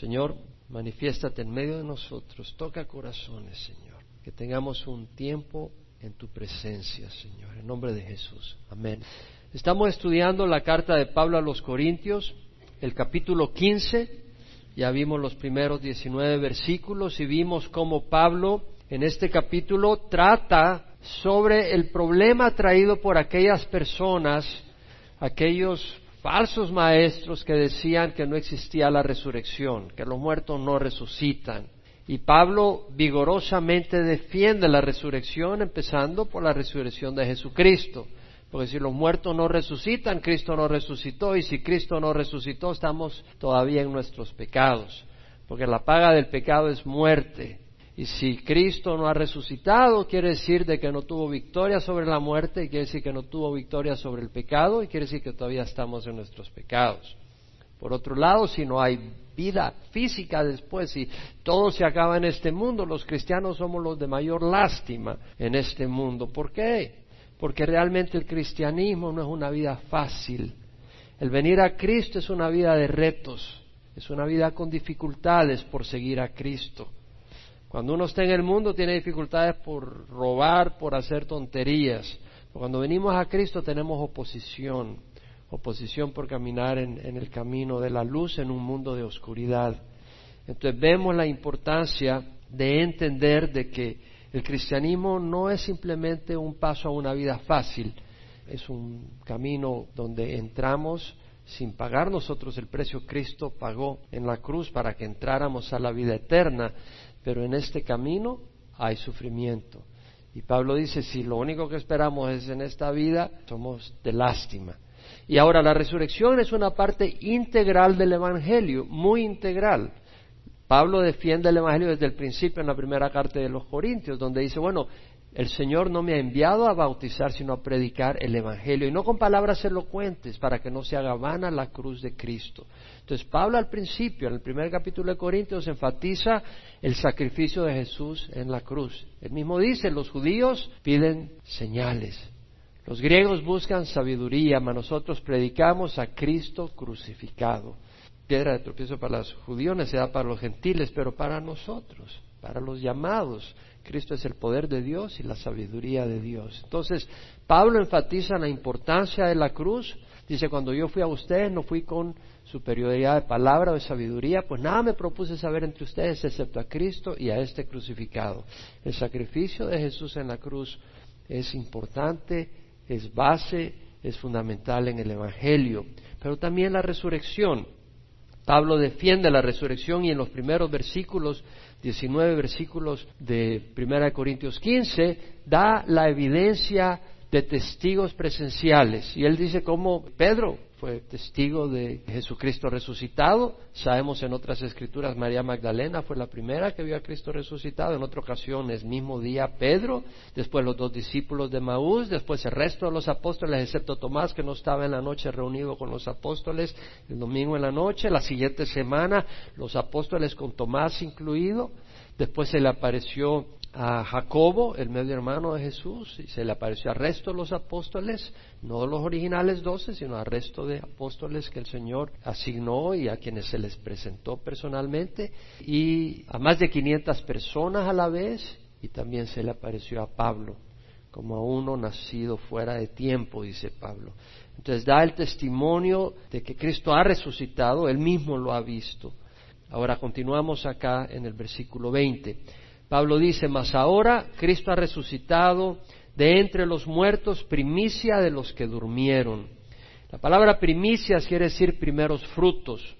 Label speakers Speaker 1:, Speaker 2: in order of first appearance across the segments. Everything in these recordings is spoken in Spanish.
Speaker 1: Señor, manifiéstate en medio de nosotros, toca corazones, Señor, que tengamos un tiempo en tu presencia, Señor, en nombre de Jesús. Amén. Estamos estudiando la carta de Pablo a los Corintios, el capítulo 15. Ya vimos los primeros 19 versículos y vimos cómo Pablo en este capítulo trata sobre el problema traído por aquellas personas, aquellos falsos maestros que decían que no existía la resurrección, que los muertos no resucitan. Y Pablo vigorosamente defiende la resurrección, empezando por la resurrección de Jesucristo. Porque si los muertos no resucitan, Cristo no resucitó, y si Cristo no resucitó, estamos todavía en nuestros pecados. Porque la paga del pecado es muerte. Y si Cristo no ha resucitado, quiere decir de que no tuvo victoria sobre la muerte, y quiere decir que no tuvo victoria sobre el pecado, y quiere decir que todavía estamos en nuestros pecados. Por otro lado, si no hay vida física después, si todo se acaba en este mundo, los cristianos somos los de mayor lástima en este mundo. ¿Por qué? Porque realmente el cristianismo no es una vida fácil. El venir a Cristo es una vida de retos, es una vida con dificultades por seguir a Cristo. Cuando uno está en el mundo tiene dificultades por robar, por hacer tonterías. Cuando venimos a Cristo tenemos oposición, oposición por caminar en, el camino de la luz en un mundo de oscuridad. Entonces vemos la importancia de entender de que el cristianismo no es simplemente un paso a una vida fácil, es un camino donde entramos sin pagar nosotros el precio Cristo pagó en la cruz para que entráramos a la vida eterna pero en este camino hay sufrimiento. Y Pablo dice, si lo único que esperamos es en esta vida, somos de lástima. Y ahora la resurrección es una parte integral del Evangelio, muy integral. Pablo defiende el Evangelio desde el principio en la primera carta de los Corintios, donde dice, bueno, el Señor no me ha enviado a bautizar, sino a predicar el Evangelio, y no con palabras elocuentes, para que no se haga vana la cruz de Cristo. Entonces, Pablo al principio, en el primer capítulo de Corintios, enfatiza el sacrificio de Jesús en la cruz. Él mismo dice, los judíos piden señales, los griegos buscan sabiduría, mas nosotros predicamos a Cristo crucificado. Piedra de tropiezo para los judíos, necesidad para los gentiles, pero para nosotros, para los llamados, Cristo es el poder de Dios y la sabiduría de Dios. Entonces, Pablo enfatiza la importancia de la cruz. Dice, cuando yo fui a ustedes no fui con superioridad de palabra o de sabiduría, pues nada me propuse saber entre ustedes excepto a Cristo y a este crucificado. El sacrificio de Jesús en la cruz es importante, es base, es fundamental en el Evangelio, pero también la resurrección. Pablo defiende la resurrección y en los primeros versículos 19 versículos de 1 Corintios 15, da la evidencia de testigos presenciales. Y él dice cómo Pedro fue testigo de Jesucristo resucitado. Sabemos en otras escrituras María Magdalena fue la primera que vio a Cristo resucitado. En otra ocasión es mismo día Pedro, después los dos discípulos de Maús, después el resto de los apóstoles, excepto Tomás que no estaba en la noche reunido con los apóstoles el domingo en la noche. La siguiente semana los apóstoles con Tomás incluido. Después se le apareció a Jacobo, el medio hermano de Jesús, y se le apareció al resto de los apóstoles, no los originales doce, sino al resto de apóstoles que el Señor asignó y a quienes se les presentó personalmente, y a más de 500 personas a la vez, y también se le apareció a Pablo, como a uno nacido fuera de tiempo, dice Pablo. Entonces da el testimonio de que Cristo ha resucitado, él mismo lo ha visto. Ahora continuamos acá en el versículo 20. Pablo dice, mas ahora Cristo ha resucitado de entre los muertos, primicia de los que durmieron. La palabra primicia quiere decir primeros frutos.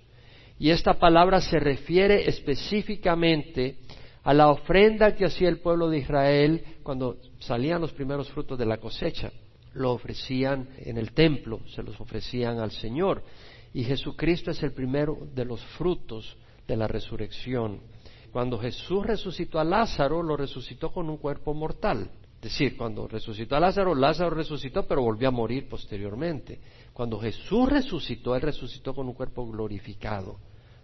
Speaker 1: Y esta palabra se refiere específicamente a la ofrenda que hacía el pueblo de Israel cuando salían los primeros frutos de la cosecha. Lo ofrecían en el templo, se los ofrecían al Señor. Y Jesucristo es el primero de los frutos de la resurrección. Cuando Jesús resucitó a Lázaro, lo resucitó con un cuerpo mortal. Es decir, cuando resucitó a Lázaro, Lázaro resucitó, pero volvió a morir posteriormente. Cuando Jesús resucitó, Él resucitó con un cuerpo glorificado,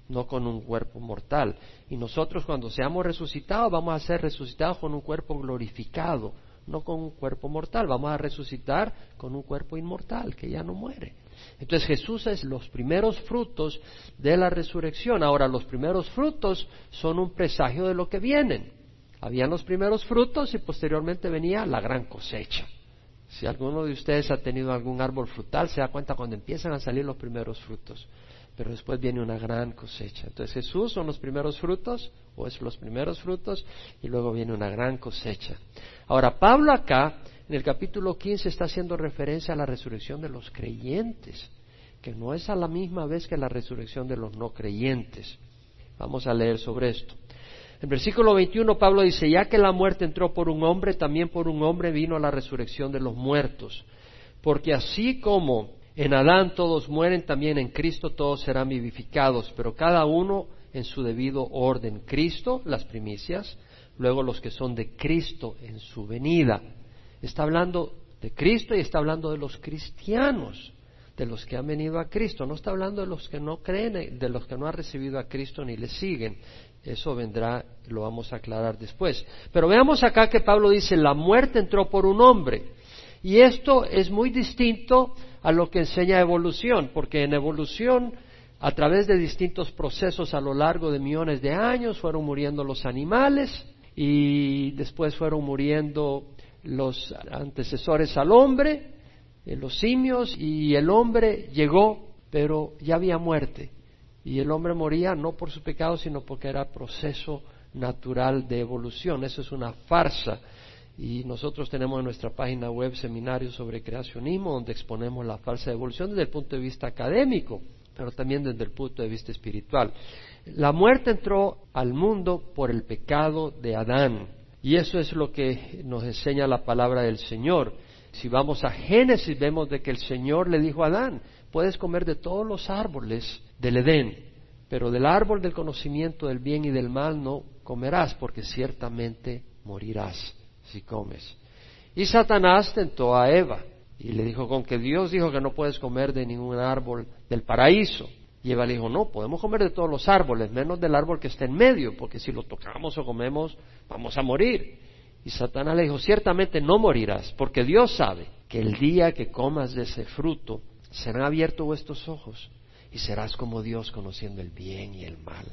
Speaker 1: no con un cuerpo mortal. Y nosotros cuando seamos resucitados, vamos a ser resucitados con un cuerpo glorificado, no con un cuerpo mortal. Vamos a resucitar con un cuerpo inmortal, que ya no muere. Entonces Jesús es los primeros frutos de la resurrección. Ahora, los primeros frutos son un presagio de lo que vienen. Habían los primeros frutos y posteriormente venía la gran cosecha. Si alguno de ustedes ha tenido algún árbol frutal, se da cuenta cuando empiezan a salir los primeros frutos. Pero después viene una gran cosecha. Entonces Jesús son los primeros frutos, o es los primeros frutos, y luego viene una gran cosecha. Ahora, Pablo acá, en el capítulo 15, está haciendo referencia a la resurrección de los creyentes, que no es a la misma vez que la resurrección de los no creyentes. Vamos a leer sobre esto. En versículo 21 Pablo dice, ya que la muerte entró por un hombre, también por un hombre vino la resurrección de los muertos. Porque así como en Adán todos mueren, también en Cristo todos serán vivificados, pero cada uno en su debido orden. Cristo, las primicias, luego los que son de Cristo en su venida. Está hablando de Cristo y está hablando de los cristianos, de los que han venido a Cristo. No está hablando de los que no creen, de los que no han recibido a Cristo ni le siguen. Eso vendrá, lo vamos a aclarar después. Pero veamos acá que Pablo dice, la muerte entró por un hombre. Y esto es muy distinto a lo que enseña evolución, porque en evolución, a través de distintos procesos a lo largo de millones de años, fueron muriendo los animales y después fueron muriendo los antecesores al hombre, eh, los simios, y el hombre llegó, pero ya había muerte. Y el hombre moría no por su pecado, sino porque era proceso natural de evolución. Eso es una farsa. Y nosotros tenemos en nuestra página web seminarios sobre creacionismo, donde exponemos la falsa evolución desde el punto de vista académico, pero también desde el punto de vista espiritual. La muerte entró al mundo por el pecado de Adán. Y eso es lo que nos enseña la palabra del Señor. Si vamos a Génesis, vemos de que el Señor le dijo a Adán, puedes comer de todos los árboles del Edén, pero del árbol del conocimiento del bien y del mal no comerás, porque ciertamente morirás si comes. Y Satanás tentó a Eva y le dijo, con que Dios dijo que no puedes comer de ningún árbol del paraíso. Y Eva le dijo, no, podemos comer de todos los árboles, menos del árbol que está en medio, porque si lo tocamos o comemos, vamos a morir. Y Satanás le dijo, ciertamente no morirás, porque Dios sabe que el día que comas de ese fruto, serán abiertos vuestros ojos y serás como Dios conociendo el bien y el mal.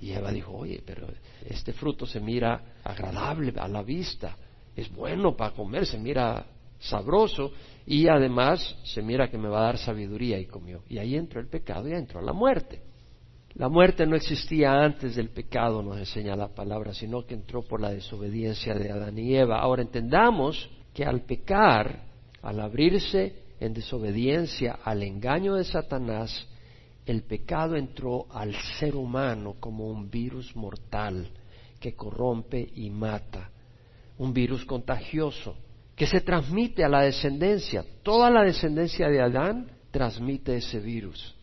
Speaker 1: Y Eva dijo, oye, pero este fruto se mira agradable a la vista, es bueno para comer, se mira sabroso y además se mira que me va a dar sabiduría y comió. Y ahí entró el pecado y entró la muerte. La muerte no existía antes del pecado, nos enseña la palabra, sino que entró por la desobediencia de Adán y Eva. Ahora entendamos que al pecar, al abrirse en desobediencia al engaño de Satanás, el pecado entró al ser humano como un virus mortal que corrompe y mata, un virus contagioso que se transmite a la descendencia. Toda la descendencia de Adán transmite ese virus,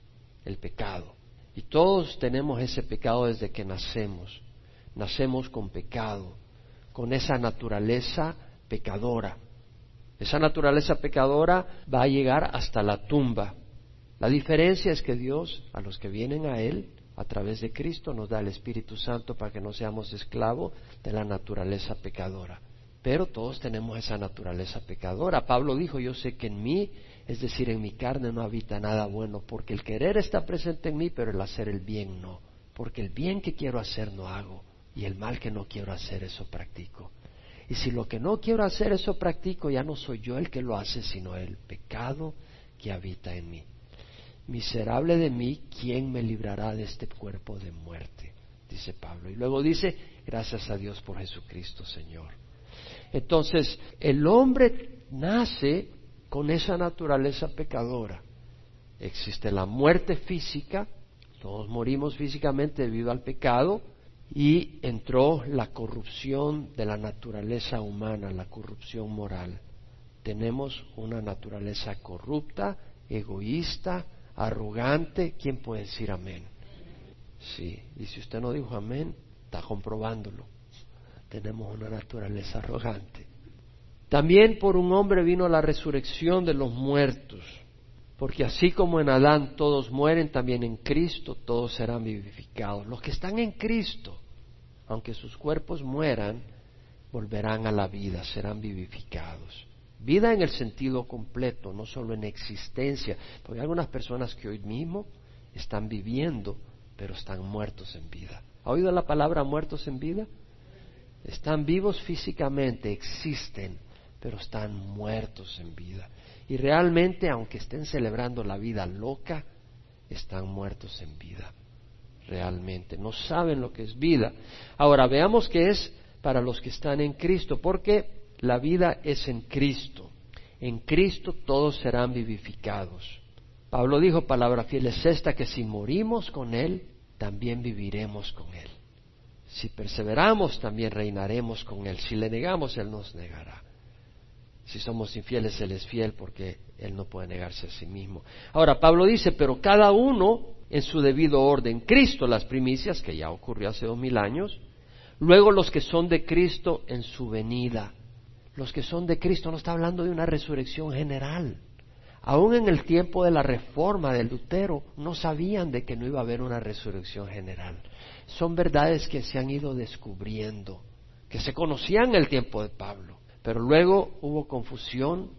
Speaker 1: el pecado. Y todos tenemos ese pecado desde que nacemos. Nacemos con pecado, con esa naturaleza pecadora. Esa naturaleza pecadora va a llegar hasta la tumba. La diferencia es que Dios, a los que vienen a Él, a través de Cristo, nos da el Espíritu Santo para que no seamos esclavos de la naturaleza pecadora. Pero todos tenemos esa naturaleza pecadora. Pablo dijo, yo sé que en mí, es decir, en mi carne no habita nada bueno, porque el querer está presente en mí, pero el hacer el bien no. Porque el bien que quiero hacer no hago, y el mal que no quiero hacer, eso practico. Y si lo que no quiero hacer, eso practico, ya no soy yo el que lo hace, sino el pecado que habita en mí. Miserable de mí, ¿quién me librará de este cuerpo de muerte? Dice Pablo. Y luego dice, gracias a Dios por Jesucristo, Señor. Entonces, el hombre nace con esa naturaleza pecadora. Existe la muerte física, todos morimos físicamente debido al pecado, y entró la corrupción de la naturaleza humana, la corrupción moral. Tenemos una naturaleza corrupta, egoísta, arrogante. ¿Quién puede decir amén? Sí, y si usted no dijo amén, está comprobándolo. Tenemos una naturaleza arrogante. También por un hombre vino la resurrección de los muertos, porque así como en Adán todos mueren, también en Cristo todos serán vivificados. Los que están en Cristo, aunque sus cuerpos mueran, volverán a la vida, serán vivificados. Vida en el sentido completo, no solo en existencia, porque hay algunas personas que hoy mismo están viviendo, pero están muertos en vida. ¿Ha oído la palabra muertos en vida? Están vivos físicamente, existen, pero están muertos en vida. Y realmente, aunque estén celebrando la vida loca, están muertos en vida. Realmente, no saben lo que es vida. Ahora, veamos qué es para los que están en Cristo, porque la vida es en Cristo. En Cristo todos serán vivificados. Pablo dijo, palabra fiel es esta, que si morimos con Él, también viviremos con Él. Si perseveramos, también reinaremos con Él. Si le negamos, Él nos negará. Si somos infieles, Él es fiel porque Él no puede negarse a sí mismo. Ahora, Pablo dice, pero cada uno en su debido orden. Cristo las primicias, que ya ocurrió hace dos mil años. Luego los que son de Cristo en su venida los que son de Cristo, no está hablando de una resurrección general. Aún en el tiempo de la reforma de Lutero no sabían de que no iba a haber una resurrección general. Son verdades que se han ido descubriendo, que se conocían en el tiempo de Pablo. Pero luego hubo confusión,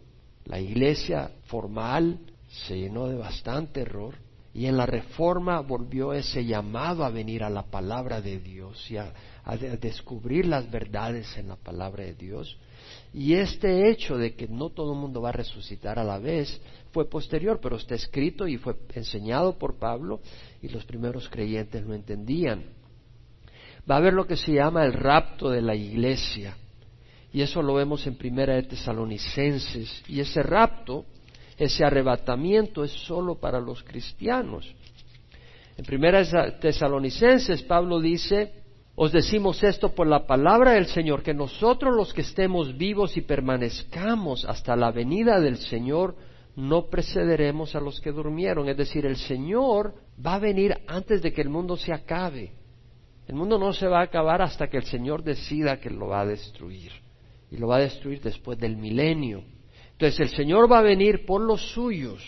Speaker 1: la iglesia formal se llenó de bastante error y en la reforma volvió ese llamado a venir a la palabra de Dios y a, a descubrir las verdades en la palabra de Dios. Y este hecho de que no todo el mundo va a resucitar a la vez fue posterior, pero está escrito y fue enseñado por Pablo y los primeros creyentes lo entendían. Va a haber lo que se llama el rapto de la iglesia. Y eso lo vemos en Primera de Tesalonicenses. Y ese rapto, ese arrebatamiento es solo para los cristianos. En Primera de Tesalonicenses Pablo dice, os decimos esto por la palabra del Señor, que nosotros los que estemos vivos y permanezcamos hasta la venida del Señor, no precederemos a los que durmieron. Es decir, el Señor va a venir antes de que el mundo se acabe. El mundo no se va a acabar hasta que el Señor decida que lo va a destruir. Y lo va a destruir después del milenio. Entonces el Señor va a venir por los suyos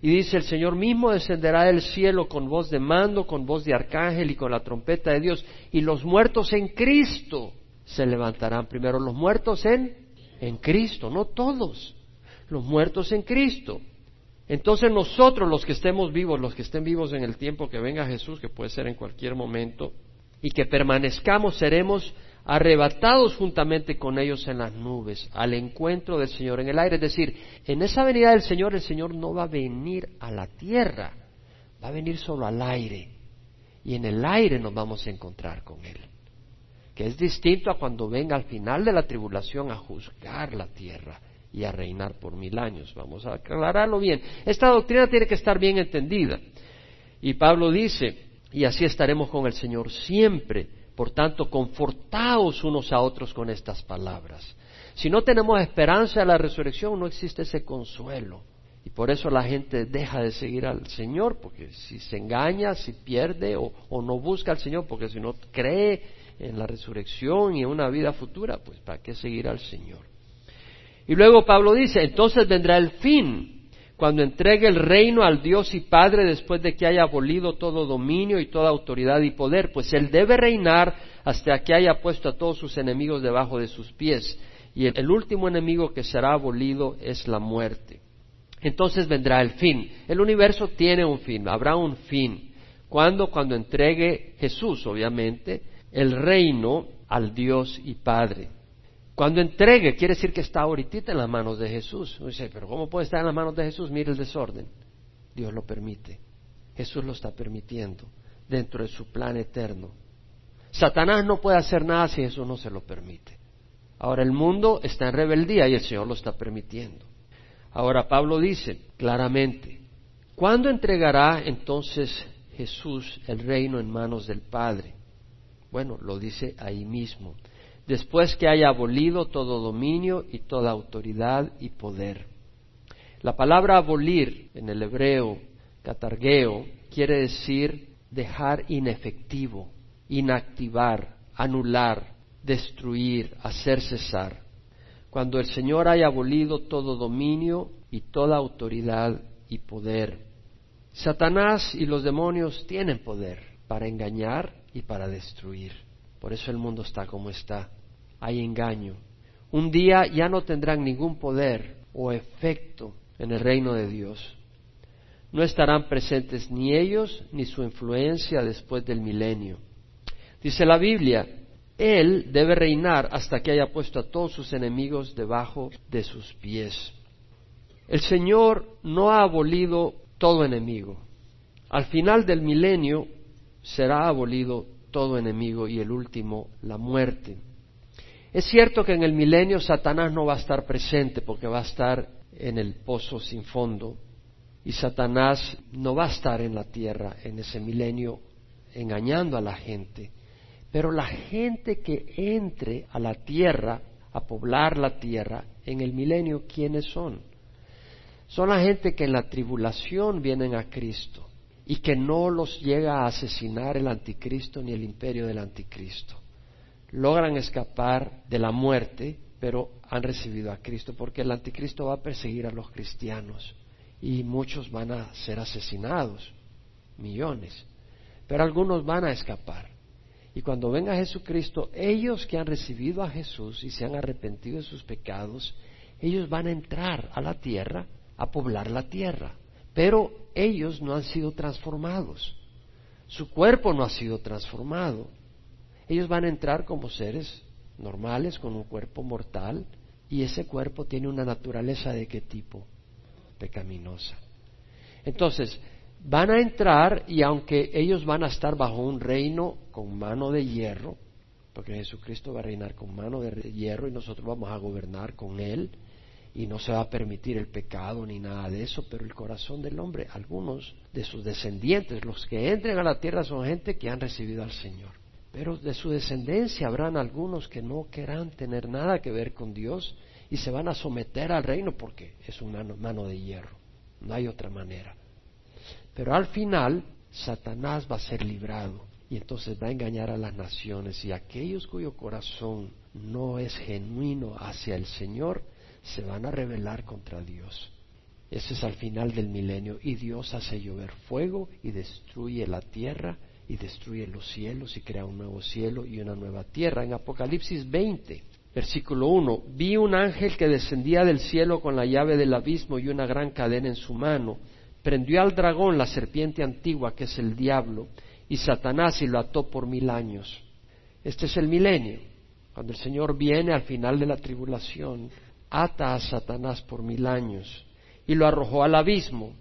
Speaker 1: y dice, el Señor mismo descenderá del cielo con voz de mando, con voz de arcángel y con la trompeta de Dios. Y los muertos en Cristo se levantarán primero. Los muertos en, en Cristo, no todos. Los muertos en Cristo. Entonces nosotros, los que estemos vivos, los que estén vivos en el tiempo que venga Jesús, que puede ser en cualquier momento, y que permanezcamos, seremos arrebatados juntamente con ellos en las nubes, al encuentro del Señor en el aire. Es decir, en esa venida del Señor el Señor no va a venir a la tierra, va a venir solo al aire. Y en el aire nos vamos a encontrar con Él. Que es distinto a cuando venga al final de la tribulación a juzgar la tierra y a reinar por mil años. Vamos a aclararlo bien. Esta doctrina tiene que estar bien entendida. Y Pablo dice, y así estaremos con el Señor siempre por tanto, confortaos unos a otros con estas palabras. Si no tenemos esperanza de la resurrección, no existe ese consuelo. Y por eso la gente deja de seguir al Señor, porque si se engaña, si pierde o, no busca al Señor, porque si no cree en la resurrección y en una vida futura, pues ¿para qué seguir al Señor? Y luego Pablo dice, entonces vendrá el fin, cuando entregue el reino al Dios y Padre después de que haya abolido todo dominio y toda autoridad y poder, pues Él debe reinar hasta que haya puesto a todos sus enemigos debajo de sus pies. Y el, último enemigo que será abolido es la muerte. Entonces vendrá el fin. El universo tiene un fin, habrá un fin. ¿Cuándo? Cuando entregue Jesús, obviamente, el reino al Dios y Padre. Cuando entregue, quiere decir que está ahorita en las manos de Jesús. dice, pero ¿cómo puede estar en las manos de Jesús? Mire el desorden. Dios lo permite. Jesús lo está permitiendo dentro de su plan eterno. Satanás no puede hacer nada si Jesús no se lo permite. Ahora el mundo está en rebeldía y el Señor lo está permitiendo. Ahora Pablo dice claramente, ¿cuándo entregará entonces Jesús el reino en manos del Padre? Bueno, lo dice ahí mismo después que haya abolido todo dominio y toda autoridad y poder. La palabra abolir en el hebreo, catargueo, quiere decir dejar inefectivo, inactivar, anular, destruir, hacer cesar. Cuando el Señor haya abolido todo dominio y toda autoridad y poder. Satanás y los demonios tienen poder para engañar y para destruir. Por eso el mundo está como está. Hay engaño. un día ya no tendrán ningún poder o efecto en el reino de Dios. No estarán presentes ni ellos ni su influencia después del milenio. Dice la Biblia, Él debe reinar hasta que haya puesto a todos sus enemigos debajo de sus pies. El Señor no ha abolido todo enemigo. Al final del milenio será abolido todo enemigo y el último, la muerte. Es cierto que en el milenio Satanás no va a estar presente porque va a estar en el pozo sin fondo y Satanás no va a estar en la tierra en ese milenio engañando a la gente. Pero la gente que entre a la tierra, a poblar la tierra, en el milenio, ¿quiénes son? Son la gente que en la tribulación vienen a Cristo y que no los llega a asesinar el anticristo ni el imperio del anticristo. Logran escapar de la muerte, pero han recibido a Cristo, porque el anticristo va a perseguir a los cristianos y muchos van a ser asesinados, millones, pero algunos van a escapar. Y cuando venga Jesucristo, ellos que han recibido a Jesús y se han arrepentido de sus pecados, ellos van a entrar a la tierra, a poblar la tierra. Pero ellos no han sido transformados. Su cuerpo no ha sido transformado. Ellos van a entrar como seres normales, con un cuerpo mortal, y ese cuerpo tiene una naturaleza de qué tipo? Pecaminosa. Entonces, van a entrar y aunque ellos van a estar bajo un reino con mano de hierro, porque Jesucristo va a reinar con mano de hierro y nosotros vamos a gobernar con Él, y no se va a permitir el pecado ni nada de eso, pero el corazón del hombre, algunos de sus descendientes, los que entren a la tierra son gente que han recibido al Señor. Pero de su descendencia habrán algunos que no querrán tener nada que ver con Dios y se van a someter al reino porque es una mano de hierro. No hay otra manera. Pero al final, Satanás va a ser librado y entonces va a engañar a las naciones y aquellos cuyo corazón no es genuino hacia el Señor, se van a rebelar contra Dios. Ese es al final del milenio y Dios hace llover fuego y destruye la tierra y destruye los cielos y crea un nuevo cielo y una nueva tierra. En Apocalipsis 20, versículo 1, vi un ángel que descendía del cielo con la llave del abismo y una gran cadena en su mano. Prendió al dragón, la serpiente antigua, que es el diablo, y Satanás y lo ató por mil años. Este es el milenio, cuando el Señor viene al final de la tribulación ata a Satanás por mil años y lo arrojó al abismo,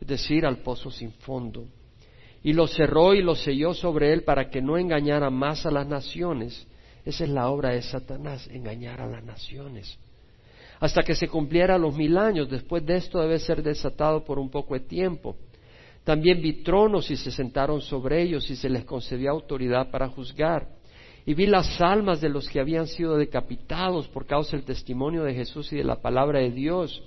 Speaker 1: es decir, al pozo sin fondo, y lo cerró y lo selló sobre él para que no engañara más a las naciones. Esa es la obra de Satanás, engañar a las naciones. Hasta que se cumpliera los mil años, después de esto debe ser desatado por un poco de tiempo. También vi tronos y se sentaron sobre ellos y se les concedió autoridad para juzgar y vi las almas de los que habían sido decapitados por causa del testimonio de Jesús y de la palabra de Dios,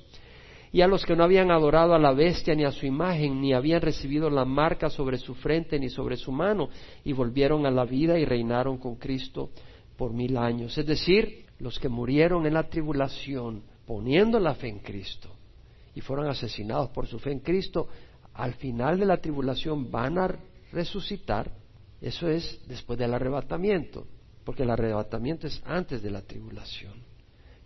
Speaker 1: y a los que no habían adorado a la bestia ni a su imagen, ni habían recibido la marca sobre su frente ni sobre su mano, y volvieron a la vida y reinaron con Cristo por mil años. Es decir, los que murieron en la tribulación poniendo la fe en Cristo y fueron asesinados por su fe en Cristo, al final de la tribulación van a resucitar eso es después del arrebatamiento, porque el arrebatamiento es antes de la tribulación.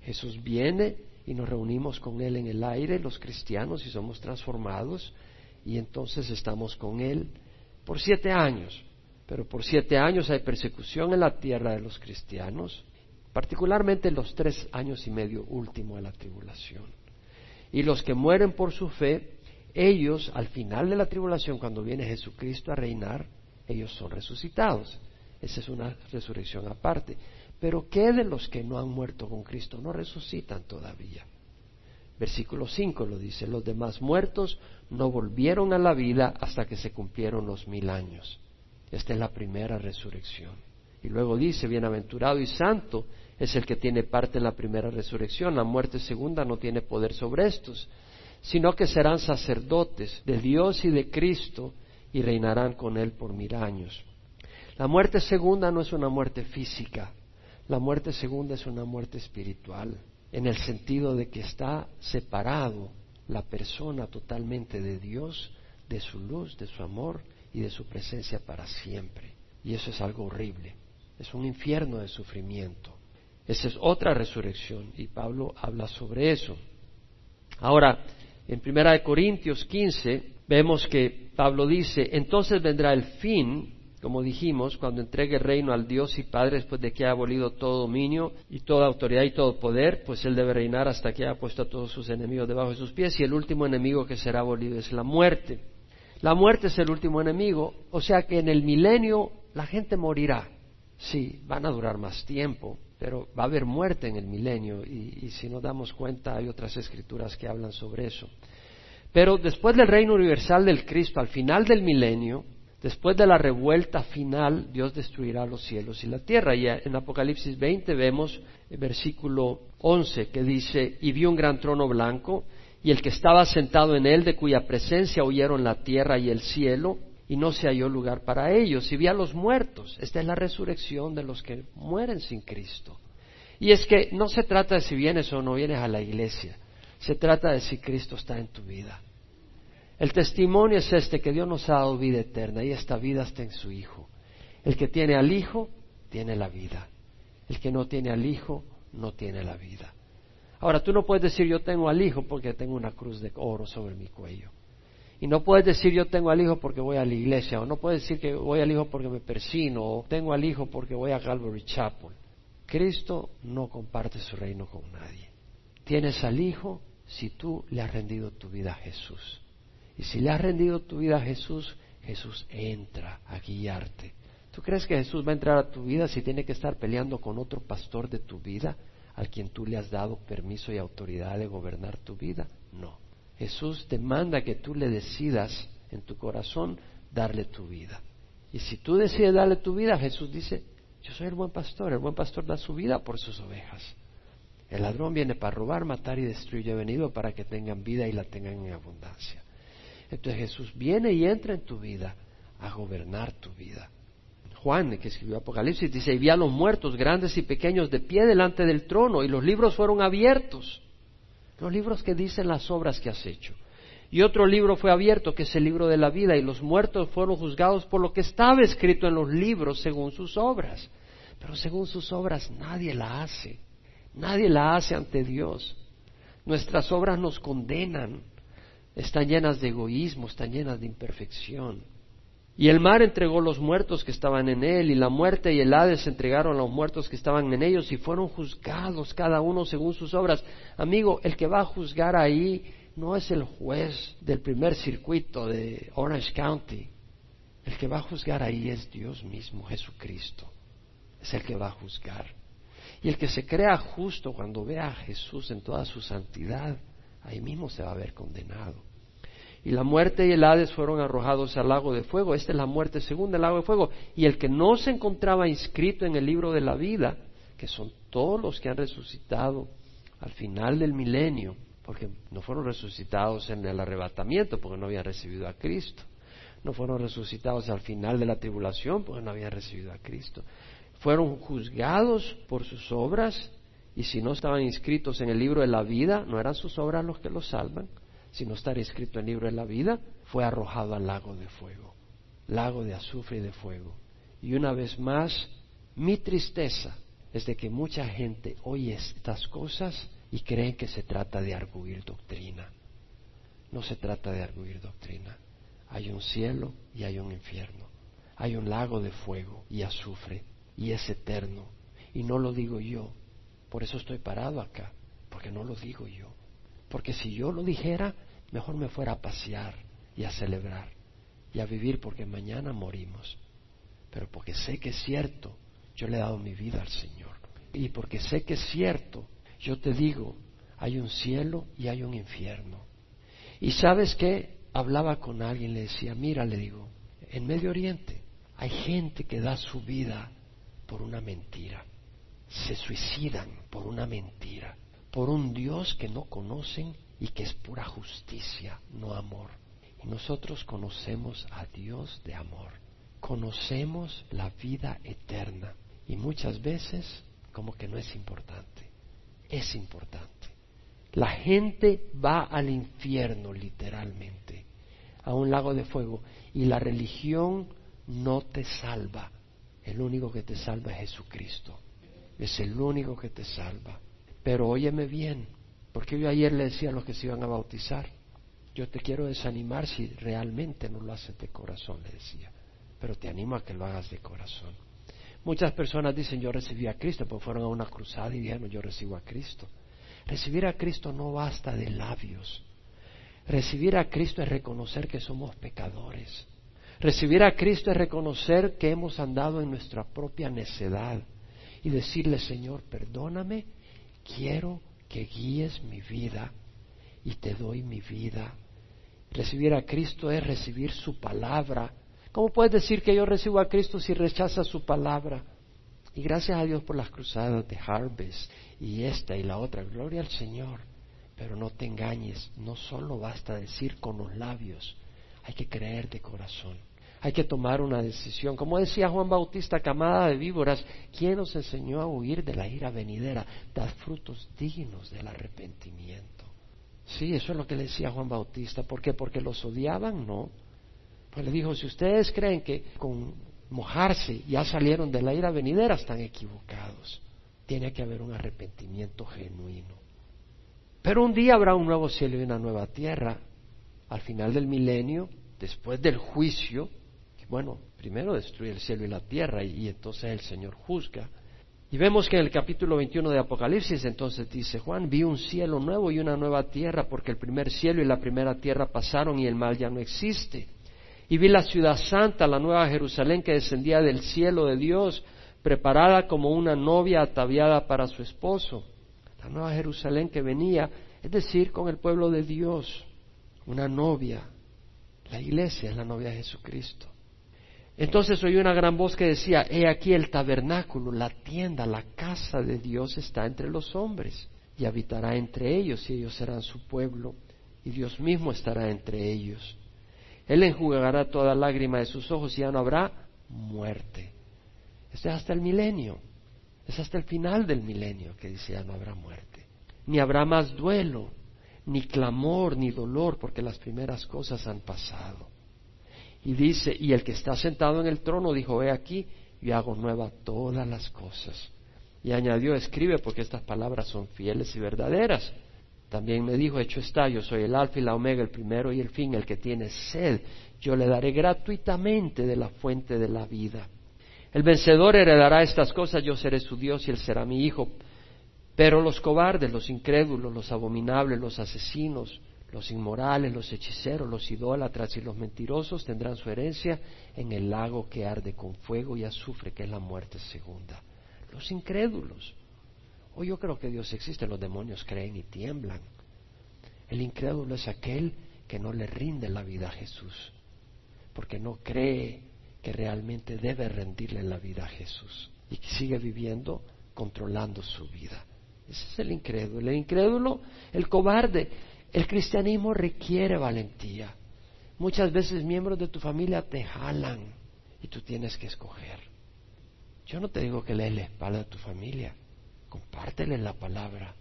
Speaker 1: Jesús viene y nos reunimos con Él en el aire, los cristianos, y somos transformados, y entonces estamos con Él por siete años. Pero por siete años hay persecución en la tierra de los cristianos, particularmente los tres años y medio último de la tribulación. Y los que mueren por su fe, ellos al final de la tribulación, cuando viene Jesucristo a reinar, ellos son resucitados. Esa es una resurrección aparte. Pero ¿qué de los que no han muerto con Cristo? No resucitan todavía. Versículo 5 lo dice, los demás muertos no volvieron a la vida hasta que se cumplieron los mil años. Esta es la primera resurrección. Y luego dice, bienaventurado y santo es el que tiene parte en la primera resurrección. La muerte segunda no tiene poder sobre estos, sino que serán sacerdotes de Dios y de Cristo y reinarán con él por mil años. La muerte segunda no es una muerte física, la muerte segunda es una muerte espiritual, en el sentido de que está separado la persona totalmente de Dios, de su luz, de su amor y de su presencia para siempre. Y eso es algo horrible, es un infierno de sufrimiento. Esa es otra resurrección y Pablo habla sobre eso. Ahora, en Primera de Corintios 15 vemos que Pablo dice, entonces vendrá el fin, como dijimos, cuando entregue el reino al Dios y Padre después de que haya abolido todo dominio y toda autoridad y todo poder, pues él debe reinar hasta que haya puesto a todos sus enemigos debajo de sus pies y el último enemigo que será abolido es la muerte. La muerte es el último enemigo, o sea que en el milenio la gente morirá. Sí, van a durar más tiempo, pero va a haber muerte en el milenio y, si nos damos cuenta hay otras escrituras que hablan sobre eso. Pero después del reino universal del Cristo, al final del milenio, después de la revuelta final, Dios destruirá los cielos y la tierra. Y en Apocalipsis 20 vemos el versículo 11 que dice, y vio un gran trono blanco, y el que estaba sentado en él, de cuya presencia huyeron la tierra y el cielo, y no se halló lugar para ellos. Y vi a los muertos. Esta es la resurrección de los que mueren sin Cristo. Y es que no se trata de si vienes o no vienes a la iglesia, se trata de si Cristo está en tu vida. El testimonio es este, que Dios nos ha dado vida eterna y esta vida está en su Hijo. El que tiene al Hijo, tiene la vida. El que no tiene al Hijo, no tiene la vida. Ahora, tú no puedes decir yo tengo al Hijo porque tengo una cruz de oro sobre mi cuello. Y no puedes decir yo tengo al hijo porque voy a la iglesia, o no puedes decir que voy al hijo porque me persino, o tengo al hijo porque voy a Calvary Chapel. Cristo no comparte su reino con nadie. Tienes al hijo si tú le has rendido tu vida a Jesús. Y si le has rendido tu vida a Jesús, Jesús entra a guiarte. ¿Tú crees que Jesús va a entrar a tu vida si tiene que estar peleando con otro pastor de tu vida, al quien tú le has dado permiso y autoridad de gobernar tu vida? No. Jesús demanda que tú le decidas en tu corazón darle tu vida. Y si tú decides darle tu vida, Jesús dice, yo soy el buen pastor, el buen pastor da su vida por sus ovejas. El ladrón viene para robar, matar y destruir. Yo he venido para que tengan vida y la tengan en abundancia. Entonces Jesús viene y entra en tu vida a gobernar tu vida. Juan, que escribió Apocalipsis, dice, y vi a los muertos, grandes y pequeños, de pie delante del trono, y los libros fueron abiertos los libros que dicen las obras que has hecho. Y otro libro fue abierto, que es el libro de la vida, y los muertos fueron juzgados por lo que estaba escrito en los libros según sus obras. Pero según sus obras nadie la hace. Nadie la hace ante Dios. Nuestras obras nos condenan. Están llenas de egoísmo, están llenas de imperfección. Y el mar entregó los muertos que estaban en él, y la muerte y el Hades entregaron a los muertos que estaban en ellos, y fueron juzgados cada uno según sus obras. Amigo, el que va a juzgar ahí no es el juez del primer circuito de Orange County. El que va a juzgar ahí es Dios mismo, Jesucristo. Es el que va a juzgar. Y el que se crea justo cuando vea a Jesús en toda su santidad, ahí mismo se va a ver condenado y la muerte y el Hades fueron arrojados al lago de fuego. Esta es la muerte segunda, el lago de fuego. Y el que no se encontraba inscrito en el libro de la vida, que son todos los que han resucitado al final del milenio, porque no fueron resucitados en el arrebatamiento, porque no habían recibido a Cristo. No fueron resucitados al final de la tribulación, porque no habían recibido a Cristo. Fueron juzgados por sus obras, y si no estaban inscritos en el libro de la vida, no eran sus obras los que los salvan no estar escrito en el libro de la vida, fue arrojado al lago de fuego, lago de azufre y de fuego. Y una vez más, mi tristeza es de que mucha gente oye estas cosas y creen que se trata de arguir doctrina. No se trata de arguir doctrina. Hay un cielo y hay un infierno. Hay un lago de fuego y azufre y es eterno. Y no lo digo yo. Por eso estoy parado acá, porque no lo digo yo. Porque si yo lo dijera, mejor me fuera a pasear y a celebrar y a vivir porque mañana morimos. Pero porque sé que es cierto, yo le he dado mi vida al Señor. Y porque sé que es cierto, yo te digo, hay un cielo y hay un infierno. Y sabes qué? Hablaba con alguien, le decía, mira, le digo, en Medio Oriente hay gente que da su vida por una mentira. Se suicidan por una mentira, por un Dios que no conocen y que es pura justicia, no amor. Y nosotros conocemos a Dios de amor, conocemos la vida eterna y muchas veces como que no es importante, es importante. La gente va al infierno literalmente, a un lago de fuego, y la religión no te salva. El único que te salva es Jesucristo. es el único que te salva. Pero óyeme bien, porque yo ayer le decía a los que se iban a bautizar, yo te quiero desanimar si realmente no lo haces de corazón, le decía, pero te animo a que lo hagas de corazón. Muchas personas dicen yo recibí a Cristo, pues fueron a una cruzada y dijeron yo recibo a Cristo. Recibir a Cristo no basta de labios. Recibir a Cristo es reconocer que somos pecadores. Recibir a Cristo es reconocer que hemos andado en nuestra propia necedad y decirle, Señor, perdóname, quiero que guíes mi vida y te doy mi vida. Recibir a Cristo es recibir su palabra ¿Cómo puedes decir que yo recibo a Cristo si rechazas su palabra? Y gracias a Dios por las cruzadas de Harvest y esta y la otra. Gloria al Señor. Pero no te engañes, no solo basta decir con los labios, hay que creer de corazón. Hay que tomar una decisión. Como decía Juan Bautista, camada de víboras, ¿quién nos enseñó a huir de la ira venidera? Dad frutos dignos del arrepentimiento. Sí, eso es lo que le decía Juan Bautista. ¿Por qué? Porque los odiaban, no pues le dijo, si ustedes creen que con mojarse ya salieron de la ira venidera, están equivocados. Tiene que haber un arrepentimiento genuino. Pero un día habrá un nuevo cielo y una nueva tierra. Al final del milenio, después del juicio, bueno, primero destruye el cielo y la tierra y, entonces el Señor juzga. Y vemos que en el capítulo 21 de Apocalipsis entonces dice Juan, vi un cielo nuevo y una nueva tierra porque el primer cielo y la primera tierra pasaron y el mal ya no existe. Y vi la ciudad santa, la nueva Jerusalén que descendía del cielo de Dios, preparada como una novia ataviada para su esposo. La nueva Jerusalén que venía, es decir, con el pueblo de Dios, una novia. La iglesia es la novia de Jesucristo. Entonces oí una gran voz que decía, he aquí el tabernáculo, la tienda, la casa de Dios está entre los hombres y habitará entre ellos y ellos serán su pueblo y Dios mismo estará entre ellos él enjugará toda lágrima de sus ojos y ya no habrá muerte. Esto es hasta el milenio. Es hasta el final del milenio que dice ya no habrá muerte. Ni habrá más duelo, ni clamor, ni dolor, porque las primeras cosas han pasado. Y dice, y el que está sentado en el trono dijo, he aquí, yo hago nueva todas las cosas. Y añadió, escribe porque estas palabras son fieles y verdaderas. También me dijo, hecho está, yo soy el alfa y la omega, el primero y el fin, el que tiene sed, yo le daré gratuitamente de la fuente de la vida. El vencedor heredará estas cosas, yo seré su Dios y él será mi hijo. Pero los cobardes, los incrédulos, los abominables, los asesinos, los inmorales, los hechiceros, los idólatras y los mentirosos tendrán su herencia en el lago que arde con fuego y azufre, que es la muerte segunda. Los incrédulos, o yo creo que Dios existe, los demonios creen y tiemblan. El incrédulo es aquel que no le rinde la vida a Jesús, porque no cree que realmente debe rendirle la vida a Jesús y que sigue viviendo controlando su vida. Ese es el incrédulo. El incrédulo, el cobarde. El cristianismo requiere valentía. Muchas veces miembros de tu familia te jalan y tú tienes que escoger. Yo no te digo que lees la espalda a tu familia, compártele la palabra.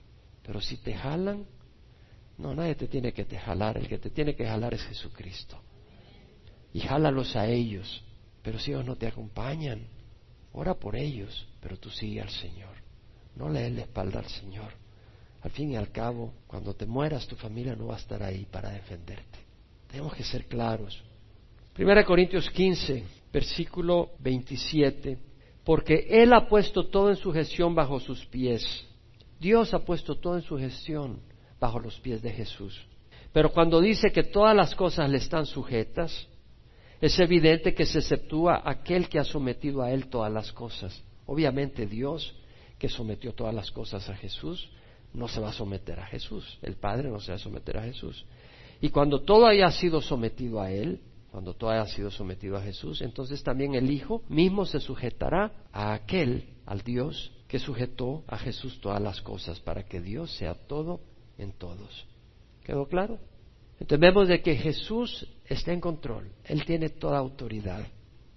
Speaker 1: Pero si te jalan, no, nadie te tiene que te jalar. El que te tiene que jalar es Jesucristo. Y jálalos a ellos. Pero si ellos no te acompañan, ora por ellos, pero tú sigue al Señor. No le la espalda al Señor. Al fin y al cabo, cuando te mueras, tu familia no va a estar ahí para defenderte. Tenemos que ser claros. Primera Corintios 15, versículo 27 porque Él ha puesto todo en su gestión bajo sus pies. Dios ha puesto todo en su gestión bajo los pies de Jesús. Pero cuando dice que todas las cosas le están sujetas, es evidente que se exceptúa aquel que ha sometido a Él todas las cosas. Obviamente Dios, que sometió todas las cosas a Jesús, no se va a someter a Jesús. El Padre no se va a someter a Jesús. Y cuando todo haya sido sometido a Él, cuando todo haya sido sometido a Jesús, entonces también el Hijo mismo se sujetará a aquel, al Dios, que sujetó a Jesús todas las cosas, para que Dios sea todo en todos. ¿Quedó claro? Entonces vemos de que Jesús está en control, Él tiene toda autoridad.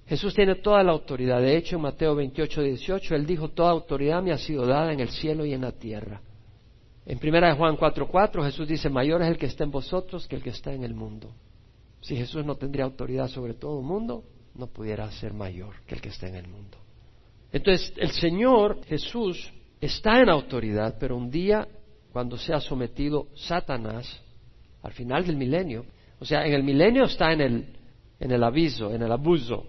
Speaker 1: Jesús tiene toda la autoridad. De hecho, en Mateo 28, 18, Él dijo, toda autoridad me ha sido dada en el cielo y en la tierra. En primera de Juan 4, 4, Jesús dice, mayor es el que está en vosotros que el que está en el mundo. Si Jesús no tendría autoridad sobre todo el mundo, no pudiera ser mayor que el que está en el mundo. Entonces, el Señor Jesús está en autoridad, pero un día, cuando sea sometido Satanás, al final del milenio, o sea, en el milenio está en el, en el aviso, en el abuso,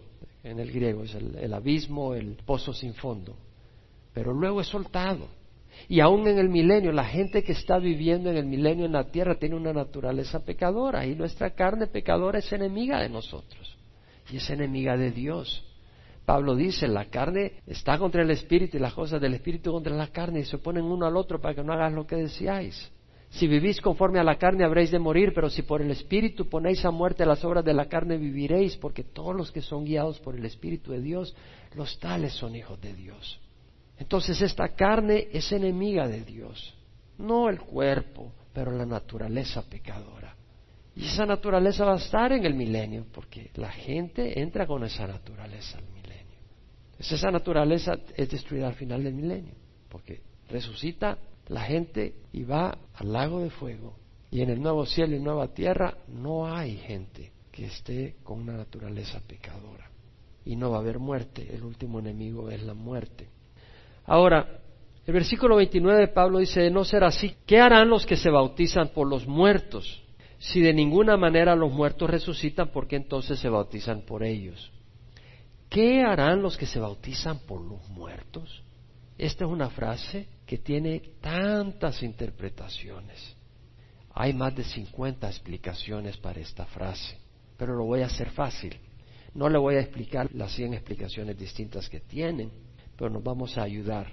Speaker 1: en el griego, es el abismo, el pozo sin fondo, pero luego es soltado. Y aún en el milenio, la gente que está viviendo en el milenio en la tierra tiene una naturaleza pecadora y nuestra carne pecadora es enemiga de nosotros y es enemiga de Dios. Pablo dice, la carne está contra el espíritu y las cosas del espíritu contra la carne y se oponen uno al otro para que no hagas lo que decíais. Si vivís conforme a la carne habréis de morir, pero si por el espíritu ponéis a muerte las obras de la carne viviréis, porque todos los que son guiados por el espíritu de Dios, los tales son hijos de Dios. Entonces esta carne es enemiga de Dios, no el cuerpo, pero la naturaleza pecadora. Y esa naturaleza va a estar en el milenio, porque la gente entra con esa naturaleza al milenio. esa naturaleza es destruida al final del milenio, porque resucita la gente y va al lago de fuego. Y en el nuevo cielo y nueva tierra no hay gente que esté con una naturaleza pecadora. Y no va a haber muerte. El último enemigo es la muerte. Ahora, el versículo 29 de Pablo dice, de no ser así, ¿qué harán los que se bautizan por los muertos? Si de ninguna manera los muertos resucitan, ¿por qué entonces se bautizan por ellos? ¿Qué harán los que se bautizan por los muertos? Esta es una frase que tiene tantas interpretaciones. Hay más de 50 explicaciones para esta frase, pero lo voy a hacer fácil. No le voy a explicar las 100 explicaciones distintas que tienen pero nos vamos a ayudar.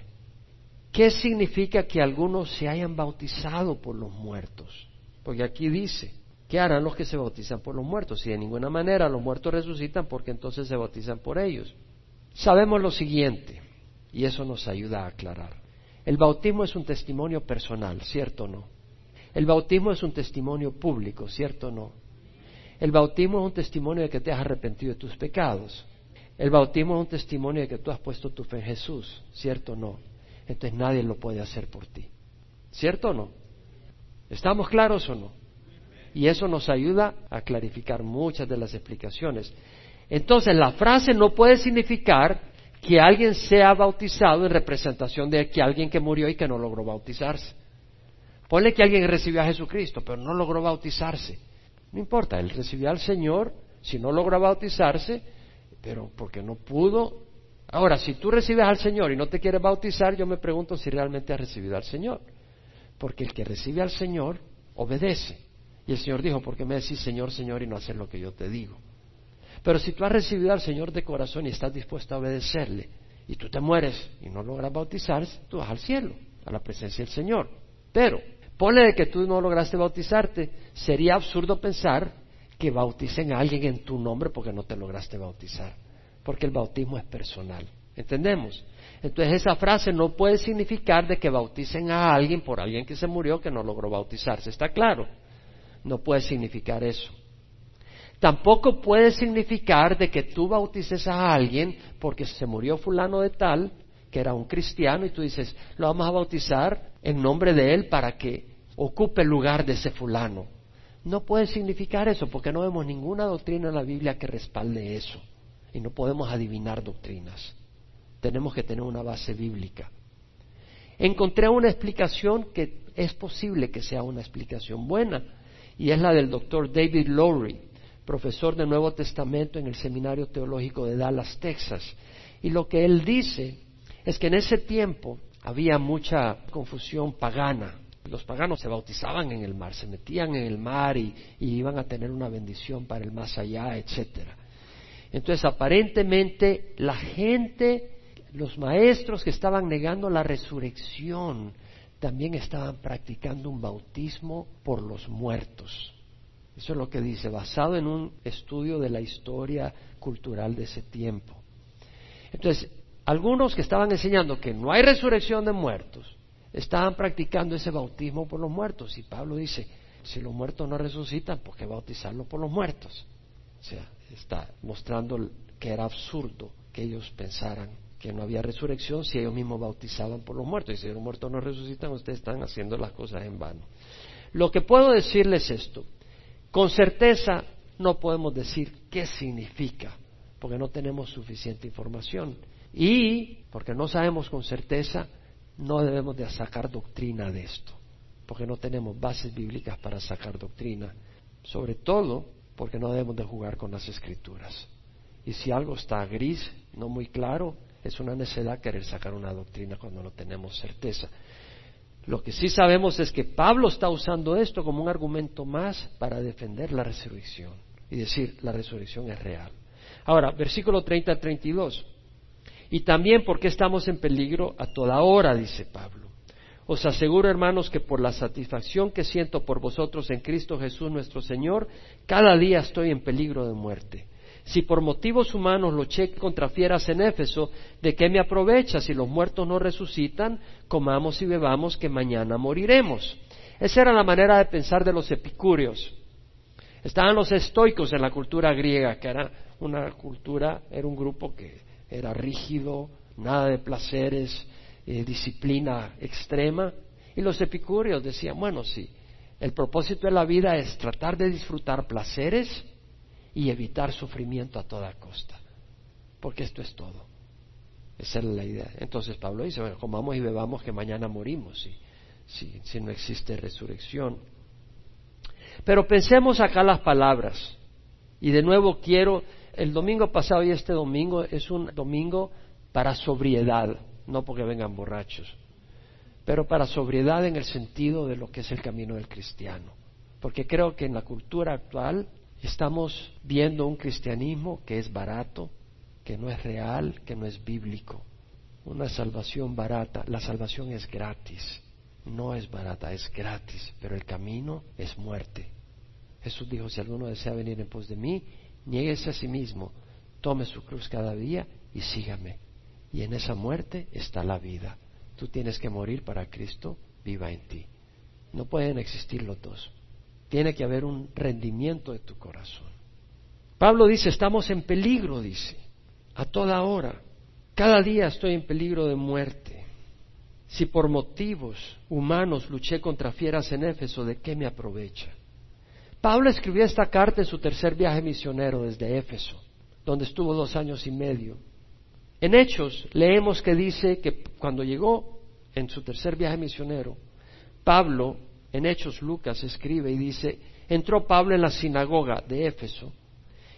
Speaker 1: ¿Qué significa que algunos se hayan bautizado por los muertos? Porque aquí dice, ¿qué harán los que se bautizan por los muertos? Si de ninguna manera los muertos resucitan, porque entonces se bautizan por ellos. Sabemos lo siguiente, y eso nos ayuda a aclarar. El bautismo es un testimonio personal, ¿cierto o no? El bautismo es un testimonio público, ¿cierto o no? El bautismo es un testimonio de que te has arrepentido de tus pecados. El bautismo es un testimonio de que tú has puesto tu fe en Jesús, ¿cierto o no? Entonces nadie lo puede hacer por ti. ¿Cierto o no? ¿Estamos claros o no? Y eso nos ayuda a clarificar muchas de las explicaciones. Entonces la frase no puede significar que alguien sea bautizado en representación de que alguien que murió y que no logró bautizarse. Ponle que alguien recibió a Jesucristo, pero no logró bautizarse. No importa, él recibió al Señor, si no logra bautizarse, pero porque no pudo. Ahora, si tú recibes al Señor y no te quieres bautizar, yo me pregunto si realmente has recibido al Señor. Porque el que recibe al Señor obedece. Y el Señor dijo, ¿por qué me decís Señor, Señor y no haces lo que yo te digo? Pero si tú has recibido al Señor de corazón y estás dispuesto a obedecerle, y tú te mueres y no logras bautizarse, tú vas al cielo, a la presencia del Señor. Pero, ponle de que tú no lograste bautizarte, sería absurdo pensar que bauticen a alguien en tu nombre porque no te lograste bautizar, porque el bautismo es personal. ¿Entendemos? Entonces esa frase no puede significar de que bauticen a alguien por alguien que se murió que no logró bautizarse. ¿Está claro? No puede significar eso. Tampoco puede significar de que tú bautices a alguien porque se murió fulano de tal, que era un cristiano, y tú dices, lo vamos a bautizar en nombre de él para que ocupe el lugar de ese fulano. No puede significar eso porque no vemos ninguna doctrina en la Biblia que respalde eso. Y no podemos adivinar doctrinas. Tenemos que tener una base bíblica. Encontré una explicación que es posible que sea una explicación buena y es la del doctor David Lowry, profesor de Nuevo Testamento en el Seminario Teológico de Dallas, Texas. Y lo que él dice es que en ese tiempo había mucha confusión pagana los paganos se bautizaban en el mar, se metían en el mar y, iban a tener una bendición para el más allá, etcétera. Entonces, aparentemente, la gente, los maestros que estaban negando la resurrección, también estaban practicando un bautismo por los muertos. Eso es lo que dice, basado en un estudio de la historia cultural de ese tiempo. Entonces, algunos que estaban enseñando que no hay resurrección de muertos, estaban practicando ese bautismo por los muertos. Y Pablo dice, si los muertos no resucitan, ¿por qué bautizarlos por los muertos? O sea, está mostrando que era absurdo que ellos pensaran que no había resurrección si ellos mismos bautizaban por los muertos. Y si los muertos no resucitan, ustedes están haciendo las cosas en vano. Lo que puedo decirles es esto, con certeza no podemos decir qué significa, porque no tenemos suficiente información. Y porque no sabemos con certeza, no debemos de sacar doctrina de esto, porque no tenemos bases bíblicas para sacar doctrina, sobre todo porque no debemos de jugar con las escrituras. Y si algo está gris, no muy claro, es una necedad querer sacar una doctrina cuando no tenemos certeza. Lo que sí sabemos es que Pablo está usando esto como un argumento más para defender la resurrección y decir la resurrección es real. Ahora, versículo 30 a 32. Y también porque estamos en peligro a toda hora, dice Pablo. Os aseguro, hermanos, que por la satisfacción que siento por vosotros en Cristo Jesús nuestro Señor, cada día estoy en peligro de muerte. Si por motivos humanos luché contra fieras en Éfeso, ¿de qué me aprovecha si los muertos no resucitan? Comamos y bebamos que mañana moriremos. Esa era la manera de pensar de los epicúreos. Estaban los estoicos en la cultura griega, que era una cultura, era un grupo que era rígido, nada de placeres, eh, disciplina extrema. Y los epicúreos decían, bueno, sí, el propósito de la vida es tratar de disfrutar placeres y evitar sufrimiento a toda costa, porque esto es todo. Esa es la idea. Entonces Pablo dice, bueno, comamos y bebamos que mañana morimos si, si, si no existe resurrección. Pero pensemos acá las palabras. Y de nuevo quiero, el domingo pasado y este domingo es un domingo para sobriedad, no porque vengan borrachos, pero para sobriedad en el sentido de lo que es el camino del cristiano. Porque creo que en la cultura actual estamos viendo un cristianismo que es barato, que no es real, que no es bíblico. Una salvación barata, la salvación es gratis no es barata, es gratis, pero el camino es muerte. Jesús dijo, si alguno desea venir en pos de mí, niéguese a sí mismo, tome su cruz cada día y sígame. Y en esa muerte está la vida. Tú tienes que morir para Cristo viva en ti. No pueden existir los dos. Tiene que haber un rendimiento de tu corazón. Pablo dice, estamos en peligro, dice, a toda hora. Cada día estoy en peligro de muerte. Si por motivos humanos luché contra fieras en Éfeso, ¿de qué me aprovecha? Pablo escribió esta carta en su tercer viaje misionero desde Éfeso, donde estuvo dos años y medio. En Hechos leemos que dice que cuando llegó en su tercer viaje misionero, Pablo, en Hechos Lucas escribe y dice, entró Pablo en la sinagoga de Éfeso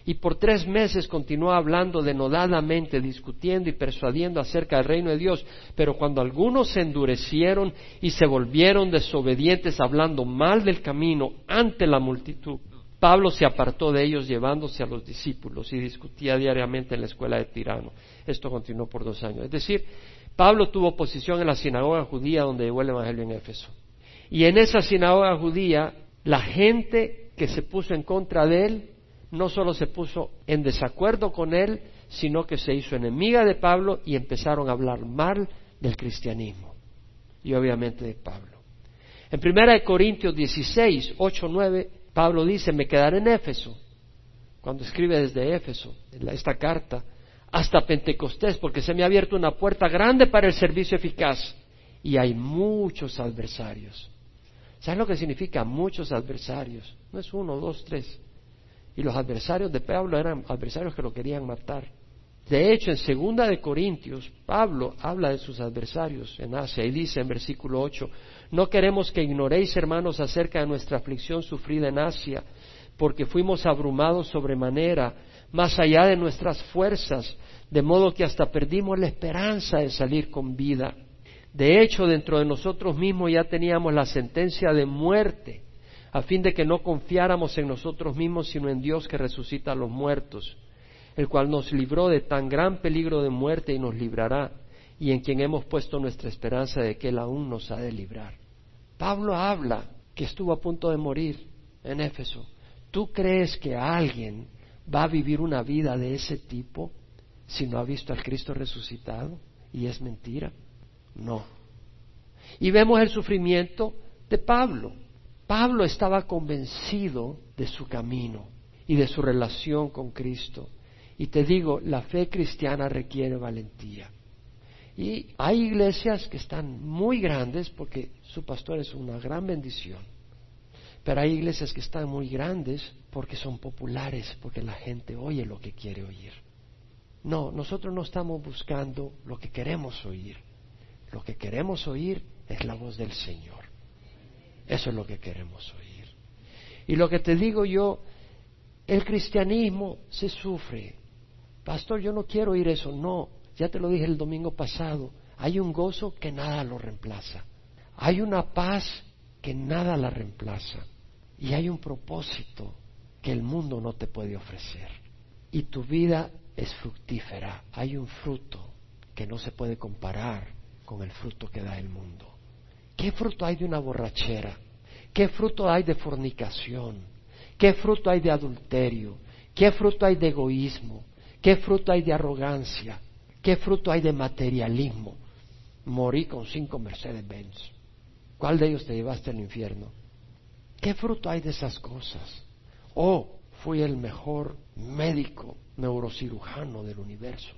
Speaker 1: y por tres meses continuó hablando denodadamente, discutiendo y persuadiendo acerca del reino de Dios. Pero cuando algunos se endurecieron y se volvieron desobedientes hablando mal del camino ante la multitud, Pablo se apartó de ellos llevándose a los discípulos y discutía diariamente en la escuela de Tirano. Esto continuó por dos años. Es decir, Pablo tuvo posición en la sinagoga judía donde llegó el Evangelio en Éfeso. Y en esa sinagoga judía, la gente que se puso en contra de él no solo se puso en desacuerdo con él, sino que se hizo enemiga de Pablo y empezaron a hablar mal del cristianismo y obviamente de Pablo. En primera de Corintios 16, 8, 9, Pablo dice, me quedaré en Éfeso, cuando escribe desde Éfeso, esta carta, hasta Pentecostés, porque se me ha abierto una puerta grande para el servicio eficaz y hay muchos adversarios. ¿Sabes lo que significa muchos adversarios? No es uno, dos, tres. Y los adversarios de Pablo eran adversarios que lo querían matar. De hecho, en segunda de Corintios, Pablo habla de sus adversarios en Asia y dice en versículo 8, no queremos que ignoréis, hermanos, acerca de nuestra aflicción sufrida en Asia, porque fuimos abrumados sobremanera, más allá de nuestras fuerzas, de modo que hasta perdimos la esperanza de salir con vida. De hecho, dentro de nosotros mismos ya teníamos la sentencia de muerte a fin de que no confiáramos en nosotros mismos, sino en Dios que resucita a los muertos, el cual nos libró de tan gran peligro de muerte y nos librará, y en quien hemos puesto nuestra esperanza de que Él aún nos ha de librar. Pablo habla que estuvo a punto de morir en Éfeso. ¿Tú crees que alguien va a vivir una vida de ese tipo si no ha visto al Cristo resucitado? Y es mentira. No. Y vemos el sufrimiento de Pablo. Pablo estaba convencido de su camino y de su relación con Cristo. Y te digo, la fe cristiana requiere valentía. Y hay iglesias que están muy grandes porque su pastor es una gran bendición. Pero hay iglesias que están muy grandes porque son populares, porque la gente oye lo que quiere oír. No, nosotros no estamos buscando lo que queremos oír. Lo que queremos oír es la voz del Señor. Eso es lo que queremos oír. Y lo que te digo yo, el cristianismo se sufre. Pastor, yo no quiero oír eso. No, ya te lo dije el domingo pasado. Hay un gozo que nada lo reemplaza. Hay una paz que nada la reemplaza. Y hay un propósito que el mundo no te puede ofrecer. Y tu vida es fructífera. Hay un fruto que no se puede comparar con el fruto que da el mundo. ¿Qué fruto hay de una borrachera? ¿Qué fruto hay de fornicación? ¿Qué fruto hay de adulterio? ¿Qué fruto hay de egoísmo? ¿Qué fruto hay de arrogancia? ¿Qué fruto hay de materialismo? Morí con cinco Mercedes-Benz. ¿Cuál de ellos te llevaste al infierno? ¿Qué fruto hay de esas cosas? Oh, fui el mejor médico neurocirujano del universo.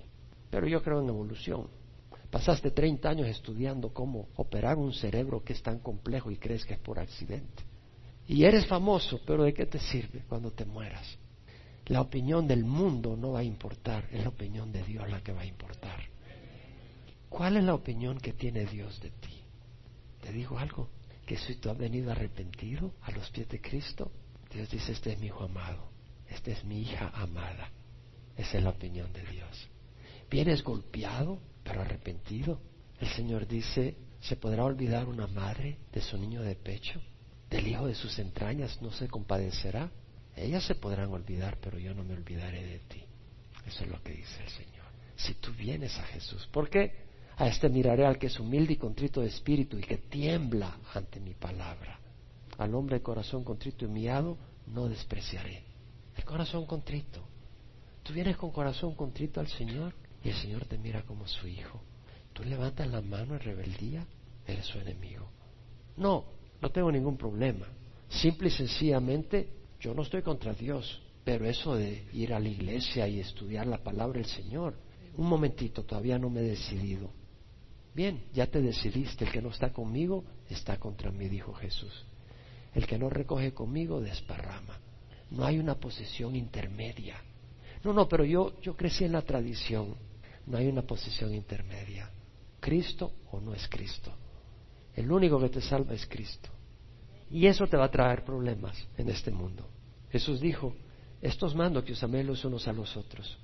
Speaker 1: Pero yo creo en evolución. Pasaste 30 años estudiando cómo operar un cerebro que es tan complejo y crees que es por accidente. Y eres famoso, pero ¿de qué te sirve cuando te mueras? La opinión del mundo no va a importar, es la opinión de Dios la que va a importar. ¿Cuál es la opinión que tiene Dios de ti? ¿Te digo algo? Que si tú has venido arrepentido a los pies de Cristo, Dios dice, este es mi hijo amado, esta es mi hija amada. Esa es la opinión de Dios. Vienes golpeado, pero arrepentido. El Señor dice, ¿se podrá olvidar una madre de su niño de pecho? ¿Del hijo de sus entrañas no se compadecerá? Ellas se podrán olvidar, pero yo no me olvidaré de ti. Eso es lo que dice el Señor. Si tú vienes a Jesús, ¿por qué? A este miraré al que es humilde y contrito de espíritu y que tiembla ante mi palabra. Al hombre de corazón contrito y miado no despreciaré. El corazón contrito. Tú vienes con corazón contrito al Señor y el Señor te mira como su hijo. Tú levantas la mano en rebeldía, eres su enemigo. No, no tengo ningún problema. Simple y sencillamente, yo no estoy contra Dios, pero eso de ir a la iglesia y estudiar la palabra del Señor, un momentito, todavía no me he decidido. Bien, ya te decidiste, el que no está conmigo está contra mí, dijo Jesús. El que no recoge conmigo desparrama. No hay una posición intermedia. No, no, pero yo, yo crecí en la tradición. No hay una posición intermedia. Cristo o no es Cristo. El único que te salva es Cristo. Y eso te va a traer problemas en este mundo. Jesús dijo, estos mando que os améis los unos a los otros.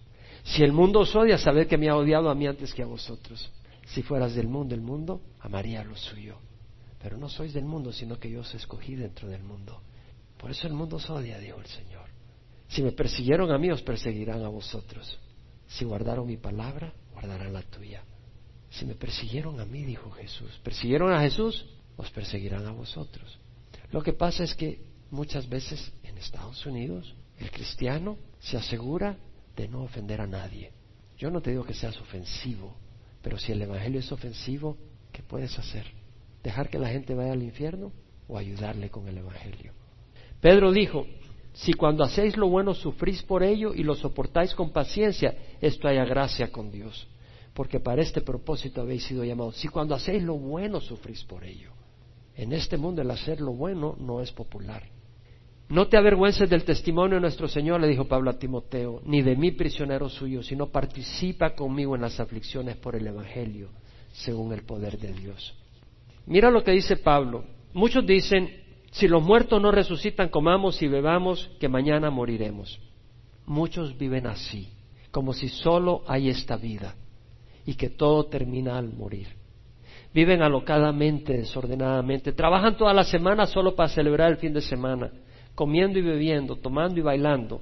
Speaker 1: Si el mundo os odia, sabed que me ha odiado a mí antes que a vosotros. Si fueras del mundo, el mundo amaría lo suyo. Pero no sois del mundo, sino que yo os escogí dentro del mundo. Por eso el mundo os odia, dijo el Señor. Si me persiguieron a mí, os perseguirán a vosotros. Si guardaron mi palabra, guardarán la tuya. Si me persiguieron a mí, dijo Jesús, persiguieron a Jesús, os perseguirán a vosotros. Lo que pasa es que muchas veces en Estados Unidos el cristiano se asegura de no ofender a nadie. Yo no te digo que seas ofensivo, pero si el Evangelio es ofensivo, ¿qué puedes hacer? ¿Dejar que la gente vaya al infierno o ayudarle con el Evangelio? Pedro dijo, si cuando hacéis lo bueno sufrís por ello y lo soportáis con paciencia, esto haya gracia con Dios, porque para este propósito habéis sido llamados. Si cuando hacéis lo bueno sufrís por ello. En este mundo el hacer lo bueno no es popular. No te avergüences del testimonio de nuestro Señor, le dijo Pablo a Timoteo, ni de mí prisionero suyo, sino participa conmigo en las aflicciones por el Evangelio, según el poder de Dios. Mira lo que dice Pablo. Muchos dicen, si los muertos no resucitan, comamos y bebamos, que mañana moriremos. Muchos viven así, como si solo hay esta vida y que todo termina al morir. Viven alocadamente, desordenadamente, trabajan toda la semana solo para celebrar el fin de semana, comiendo y bebiendo, tomando y bailando.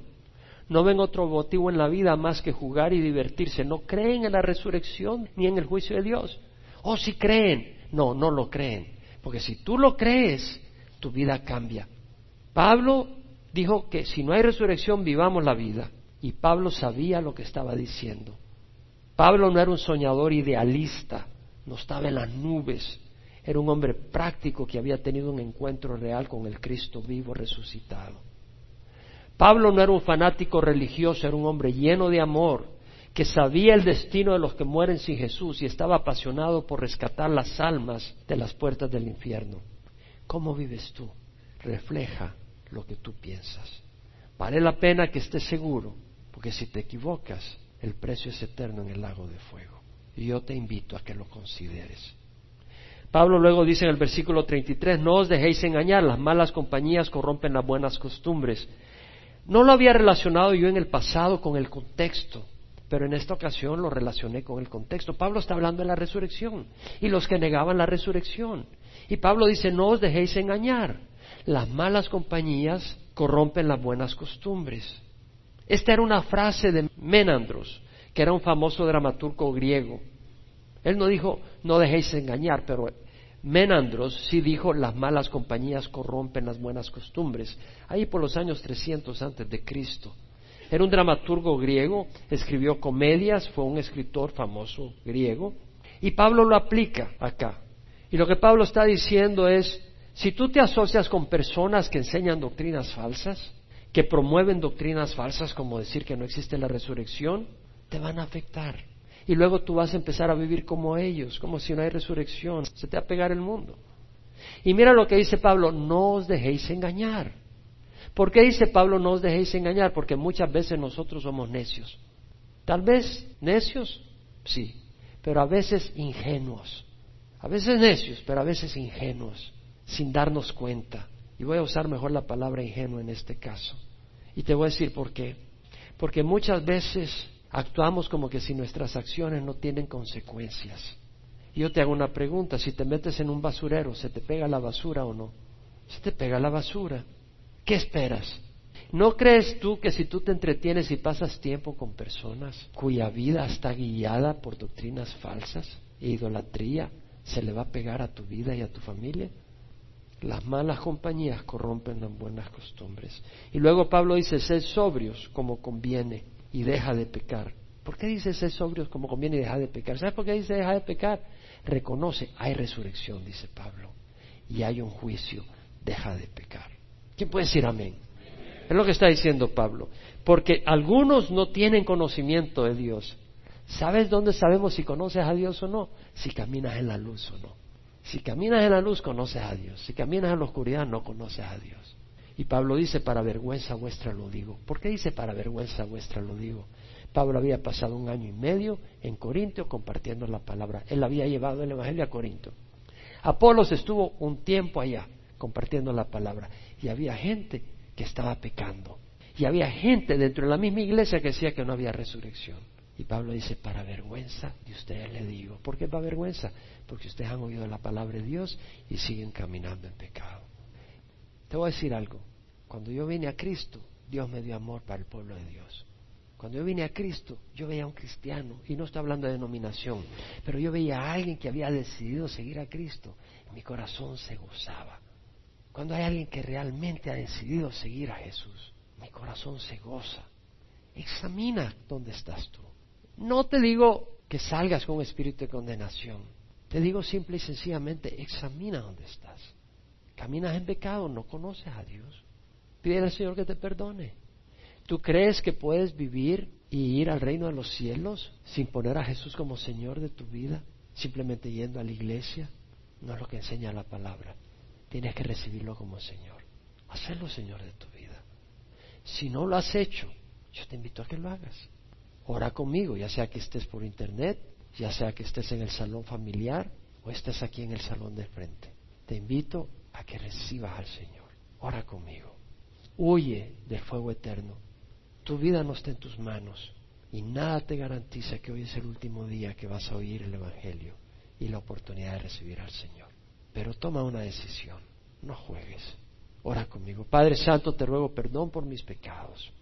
Speaker 1: No ven otro motivo en la vida más que jugar y divertirse. No creen en la resurrección ni en el juicio de Dios. O oh, si creen, no, no lo creen. Porque si tú lo crees, tu vida cambia. Pablo dijo que si no hay resurrección, vivamos la vida. Y Pablo sabía lo que estaba diciendo. Pablo no era un soñador idealista, no estaba en las nubes, era un hombre práctico que había tenido un encuentro real con el Cristo vivo resucitado. Pablo no era un fanático religioso, era un hombre lleno de amor, que sabía el destino de los que mueren sin Jesús y estaba apasionado por rescatar las almas de las puertas del infierno. ¿Cómo vives tú? Refleja lo que tú piensas. Vale la pena que estés seguro, porque si te equivocas, el precio es eterno en el lago de fuego. Y yo te invito a que lo consideres. Pablo luego dice en el versículo 33, no os dejéis engañar, las malas compañías corrompen las buenas costumbres. No lo había relacionado yo en el pasado con el contexto, pero en esta ocasión lo relacioné con el contexto. Pablo está hablando de la resurrección y los que negaban la resurrección. Y Pablo dice, no os dejéis engañar, las malas compañías corrompen las buenas costumbres. Esta era una frase de Menandros, que era un famoso dramaturgo griego. Él no dijo, no dejéis engañar, pero Menandros sí dijo, las malas compañías corrompen las buenas costumbres, ahí por los años 300 antes de Cristo. Era un dramaturgo griego, escribió comedias, fue un escritor famoso griego, y Pablo lo aplica acá. Y lo que Pablo está diciendo es, si tú te asocias con personas que enseñan doctrinas falsas, que promueven doctrinas falsas como decir que no existe la resurrección, te van a afectar. Y luego tú vas a empezar a vivir como ellos, como si no hay resurrección. Se te va a pegar el mundo. Y mira lo que dice Pablo, no os dejéis engañar. ¿Por qué dice Pablo no os dejéis engañar? Porque muchas veces nosotros somos necios. Tal vez necios, sí, pero a veces ingenuos. A veces necios, pero a veces ingenuos, sin darnos cuenta. Y voy a usar mejor la palabra ingenuo en este caso. Y te voy a decir por qué. Porque muchas veces actuamos como que si nuestras acciones no tienen consecuencias. Y yo te hago una pregunta, si te metes en un basurero, ¿se te pega la basura o no? Se te pega la basura. ¿Qué esperas? ¿No crees tú que si tú te entretienes y pasas tiempo con personas cuya vida está guiada por doctrinas falsas e idolatría, se le va a pegar a tu vida y a tu familia? Las malas compañías corrompen las buenas costumbres. Y luego Pablo dice, sed sobrios como conviene y deja de pecar. ¿Por qué dice sed sobrios como conviene y deja de pecar? ¿Sabes por qué dice deja de pecar? Reconoce, hay resurrección, dice Pablo, y hay un juicio, deja de pecar. ¿Quién puede decir amén? Es lo que está diciendo Pablo. Porque algunos no tienen conocimiento de Dios. ¿Sabes dónde sabemos si conoces a Dios o no? Si caminas en la luz o no. Si caminas en la luz, conoces a Dios. Si caminas en la oscuridad, no conoces a Dios. Y Pablo dice, para vergüenza vuestra lo digo. ¿Por qué dice para vergüenza vuestra lo digo? Pablo había pasado un año y medio en Corinto compartiendo la palabra. Él había llevado el Evangelio a Corinto. Apolos estuvo un tiempo allá compartiendo la palabra. Y había gente que estaba pecando. Y había gente dentro de la misma iglesia que decía que no había resurrección. Y Pablo dice, para vergüenza de ustedes le digo. ¿Por qué para vergüenza? Porque ustedes han oído la palabra de Dios y siguen caminando en pecado. Te voy a decir algo. Cuando yo vine a Cristo, Dios me dio amor para el pueblo de Dios. Cuando yo vine a Cristo, yo veía a un cristiano, y no estoy hablando de denominación, pero yo veía a alguien que había decidido seguir a Cristo. Mi corazón se gozaba. Cuando hay alguien que realmente ha decidido seguir a Jesús, mi corazón se goza. Examina dónde estás tú. No te digo que salgas con un espíritu de condenación. Te digo simple y sencillamente, examina dónde estás. Caminas en pecado, no conoces a Dios. Pide al Señor que te perdone. ¿Tú crees que puedes vivir y ir al reino de los cielos sin poner a Jesús como Señor de tu vida? Simplemente yendo a la iglesia. No es lo que enseña la palabra. Tienes que recibirlo como Señor. Hacerlo Señor de tu vida. Si no lo has hecho, yo te invito a que lo hagas. Ora conmigo, ya sea que estés por internet, ya sea que estés en el salón familiar o estés aquí en el salón de frente. Te invito a que recibas al Señor. Ora conmigo. Huye del fuego eterno. Tu vida no está en tus manos y nada te garantiza que hoy es el último día que vas a oír el Evangelio y la oportunidad de recibir al Señor. Pero toma una decisión. No juegues. Ora conmigo. Padre Santo, te ruego perdón por mis pecados.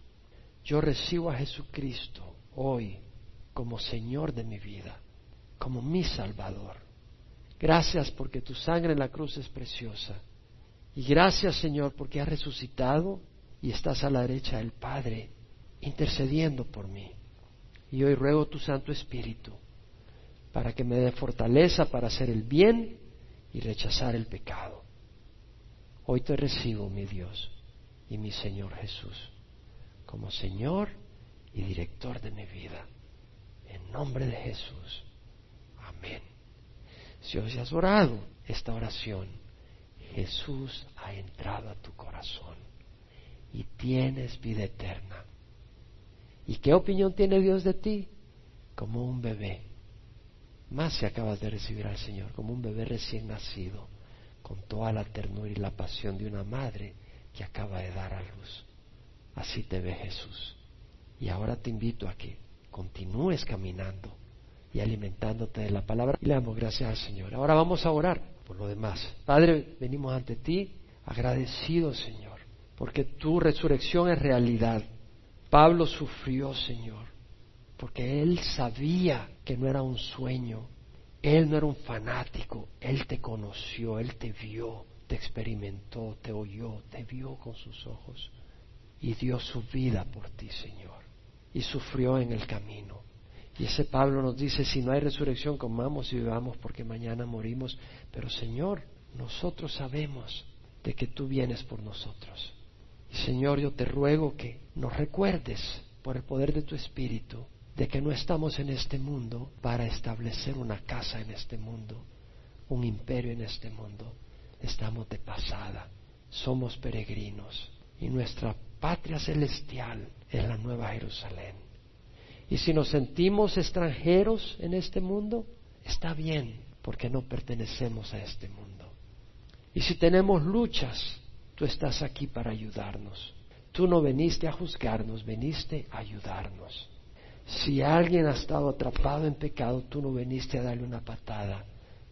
Speaker 1: Yo recibo a Jesucristo hoy como Señor de mi vida, como mi Salvador. Gracias porque tu sangre en la cruz es preciosa. Y gracias Señor porque has resucitado y estás a la derecha del Padre intercediendo por mí. Y hoy ruego tu Santo Espíritu para que me dé fortaleza para hacer el bien y rechazar el pecado. Hoy te recibo, mi Dios y mi Señor Jesús, como Señor y director de mi vida. En nombre de Jesús. Amén. Si hoy has orado esta oración, Jesús ha entrado a tu corazón y tienes vida eterna. ¿Y qué opinión tiene Dios de ti? Como un bebé. Más si acabas de recibir al Señor, como un bebé recién nacido, con toda la ternura y la pasión de una madre que acaba de dar a luz. Así te ve Jesús. Y ahora te invito a que continúes caminando y alimentándote de la palabra. Y le damos gracias al Señor. Ahora vamos a orar por lo demás. Padre, venimos ante ti agradecidos, Señor, porque tu resurrección es realidad. Pablo sufrió, Señor, porque él sabía que no era un sueño. Él no era un fanático, Él te conoció, Él te vio, te experimentó, te oyó, te vio con sus ojos y dio su vida por ti, Señor, y sufrió en el camino. Y ese Pablo nos dice, si no hay resurrección, comamos y bebamos porque mañana morimos. Pero Señor, nosotros sabemos de que tú vienes por nosotros. Y Señor, yo te ruego que nos recuerdes por el poder de tu Espíritu de que no estamos en este mundo para establecer una casa en este mundo, un imperio en este mundo. Estamos de pasada, somos peregrinos y nuestra patria celestial es la nueva Jerusalén. Y si nos sentimos extranjeros en este mundo, está bien, porque no pertenecemos a este mundo. Y si tenemos luchas, tú estás aquí para ayudarnos. Tú no veniste a juzgarnos, veniste a ayudarnos. Si alguien ha estado atrapado en pecado, tú no veniste a darle una patada,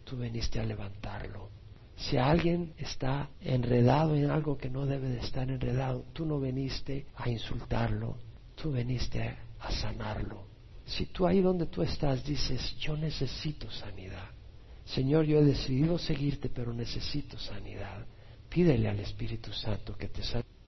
Speaker 1: tú veniste a levantarlo. Si alguien está enredado en algo que no debe de estar enredado, tú no veniste a insultarlo, tú veniste a sanarlo. Si tú ahí donde tú estás dices, yo necesito sanidad, Señor, yo he decidido seguirte, pero necesito sanidad, pídele al Espíritu Santo que te sane.